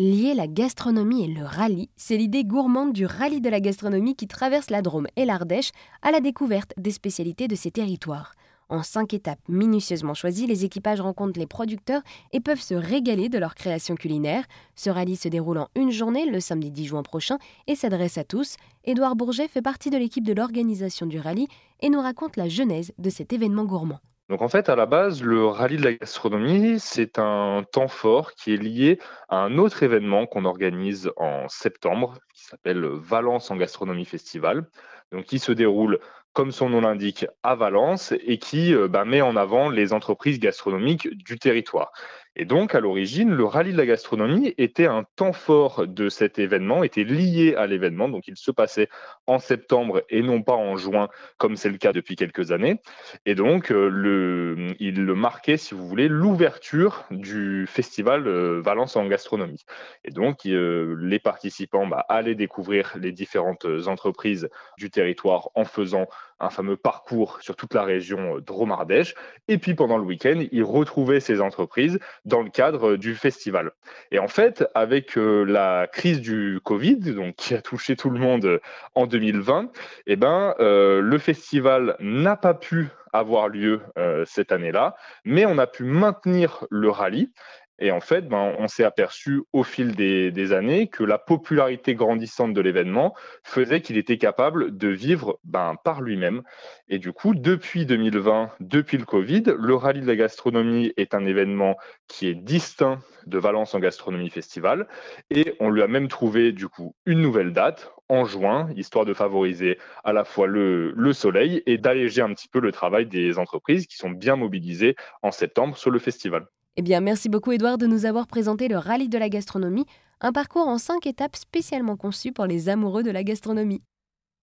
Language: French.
Lier la gastronomie et le rallye, c'est l'idée gourmande du rallye de la gastronomie qui traverse la Drôme et l'Ardèche à la découverte des spécialités de ces territoires. En cinq étapes minutieusement choisies, les équipages rencontrent les producteurs et peuvent se régaler de leur création culinaire. Ce rallye se déroule en une journée le samedi 10 juin prochain et s'adresse à tous. Édouard Bourget fait partie de l'équipe de l'organisation du rallye et nous raconte la genèse de cet événement gourmand. Donc en fait, à la base, le rallye de la gastronomie, c'est un temps fort qui est lié à un autre événement qu'on organise en septembre, qui s'appelle Valence en gastronomie festival, qui se déroule comme son nom l'indique, à Valence et qui euh, bah, met en avant les entreprises gastronomiques du territoire. Et donc, à l'origine, le rallye de la gastronomie était un temps fort de cet événement, était lié à l'événement. Donc, il se passait en septembre et non pas en juin, comme c'est le cas depuis quelques années. Et donc, euh, il marquait, si vous voulez, l'ouverture du festival euh, Valence en gastronomie. Et donc, les participants bah, allaient découvrir les différentes entreprises du territoire en faisant un fameux parcours sur toute la région euh, Drôme-Ardèche. Et puis pendant le week-end, ils retrouvaient ces entreprises dans le cadre euh, du festival. Et en fait, avec euh, la crise du Covid, donc qui a touché tout le monde en 2020, eh ben, le festival n'a pas pu avoir lieu cette année-là, mais on a pu maintenir le rallye et en fait, ben, on s'est aperçu au fil des, années que la popularité grandissante de l'événement faisait qu'il était capable de vivre ben, par lui-même. Et du coup, depuis 2020, depuis le Covid, le rallye de la gastronomie est un événement qui est distinct de Valence en gastronomie festival. Et on lui a même trouvé du coup une nouvelle date en juin, histoire de favoriser à la fois le, le soleil et d'alléger un petit peu le travail des entreprises qui sont bien mobilisées en septembre sur le festival. Eh bien, merci beaucoup Edouard de nous avoir présenté le rallye de la gastronomie, un parcours en cinq étapes spécialement conçu pour les amoureux de la gastronomie.